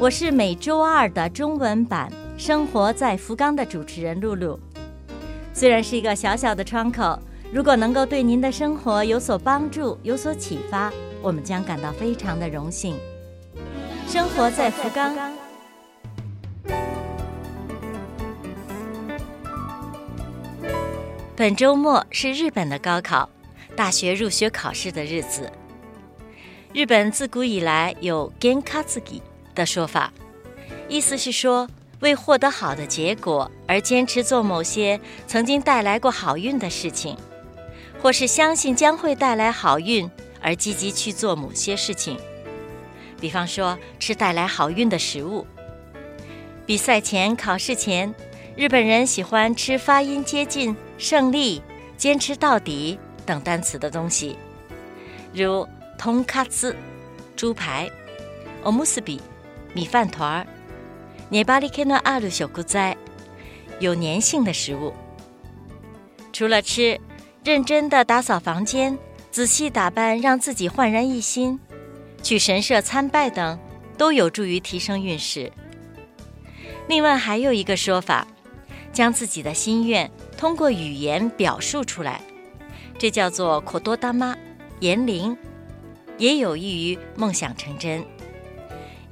我是每周二的中文版《生活在福冈》的主持人露露。虽然是一个小小的窗口，如果能够对您的生活有所帮助、有所启发，我们将感到非常的荣幸。生活在福冈。本周末是日本的高考，大学入学考试的日子。日本自古以来有 “genkatsugi” 的说法，意思是说为获得好的结果而坚持做某些曾经带来过好运的事情，或是相信将会带来好运而积极去做某些事情。比方说，吃带来好运的食物。比赛前、考试前，日本人喜欢吃发音接近“胜利”“坚持到底”等单词的东西，如通卡兹、猪排、欧姆斯比、米饭团儿、涅巴里克诺阿鲁小姑仔，有粘性的食物。除了吃，认真的打扫房间、仔细打扮，让自己焕然一新，去神社参拜等，都有助于提升运势。另外还有一个说法，将自己的心愿通过语言表述出来，这叫做“口多大妈”言灵，也有益于梦想成真。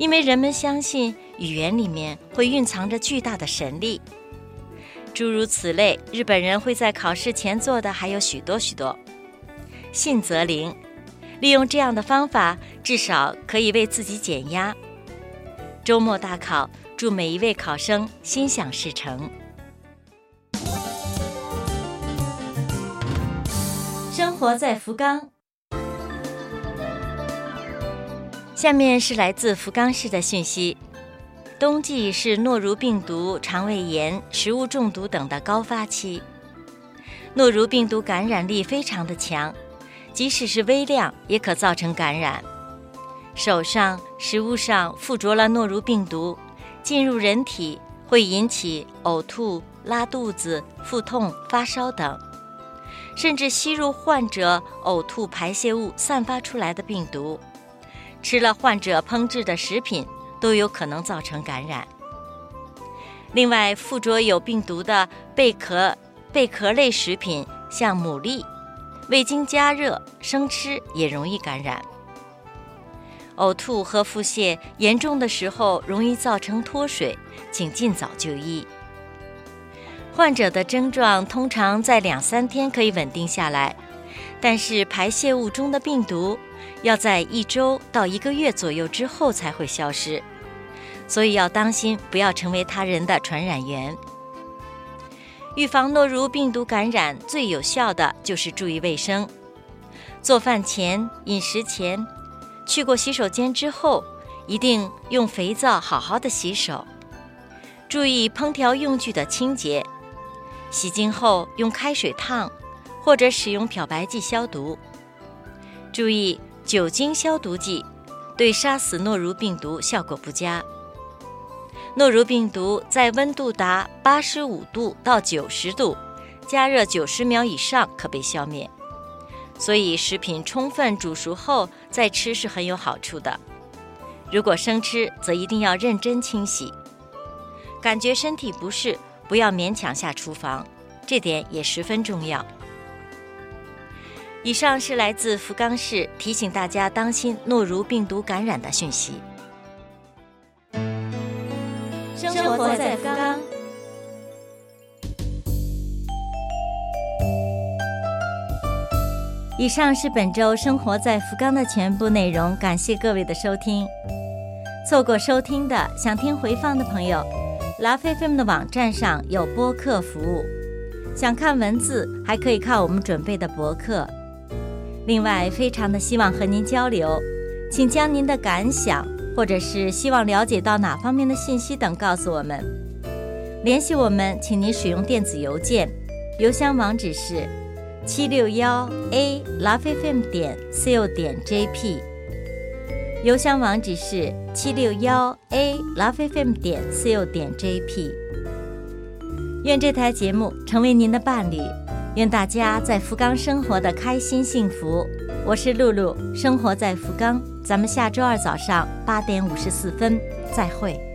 因为人们相信语言里面会蕴藏着巨大的神力。诸如此类，日本人会在考试前做的还有许多许多。信则灵，利用这样的方法，至少可以为自己减压。周末大考。祝每一位考生心想事成。生活在福冈，下面是来自福冈市的讯息。冬季是诺如病毒、肠胃炎、食物中毒等的高发期。诺如病毒感染力非常的强，即使是微量也可造成感染。手上、食物上附着了诺如病毒。进入人体会引起呕吐、拉肚子、腹痛、发烧等，甚至吸入患者呕吐排泄物散发出来的病毒，吃了患者烹制的食品都有可能造成感染。另外，附着有病毒的贝壳、贝壳类食品，像牡蛎，未经加热生吃也容易感染。呕吐和腹泻严重的时候，容易造成脱水，请尽早就医。患者的症状通常在两三天可以稳定下来，但是排泄物中的病毒要在一周到一个月左右之后才会消失，所以要当心，不要成为他人的传染源。预防诺如病毒感染最有效的就是注意卫生，做饭前、饮食前。去过洗手间之后，一定用肥皂好好的洗手，注意烹调用具的清洁。洗净后用开水烫，或者使用漂白剂消毒。注意酒精消毒剂对杀死诺如病毒效果不佳。诺如病毒在温度达八十五度到九十度，加热九十秒以上可被消灭。所以，食品充分煮熟后再吃是很有好处的。如果生吃，则一定要认真清洗。感觉身体不适，不要勉强下厨房，这点也十分重要。以上是来自福冈市提醒大家当心诺如病毒感染的讯息。生活在福冈。以上是本周生活在福冈的全部内容，感谢各位的收听。错过收听的，想听回放的朋友，拉菲菲们的网站上有播客服务。想看文字，还可以看我们准备的博客。另外，非常的希望和您交流，请将您的感想、或者是希望了解到哪方面的信息等，告诉我们。联系我们，请您使用电子邮件，邮箱网址是七六幺 a lovefm 点 co 点 jp。邮箱网址是七六幺 a lovefm 点 co 点 jp。愿这台节目成为您的伴侣，愿大家在福冈生活的开心幸福。我是露露，生活在福冈。咱们下周二早上八点五十四分再会。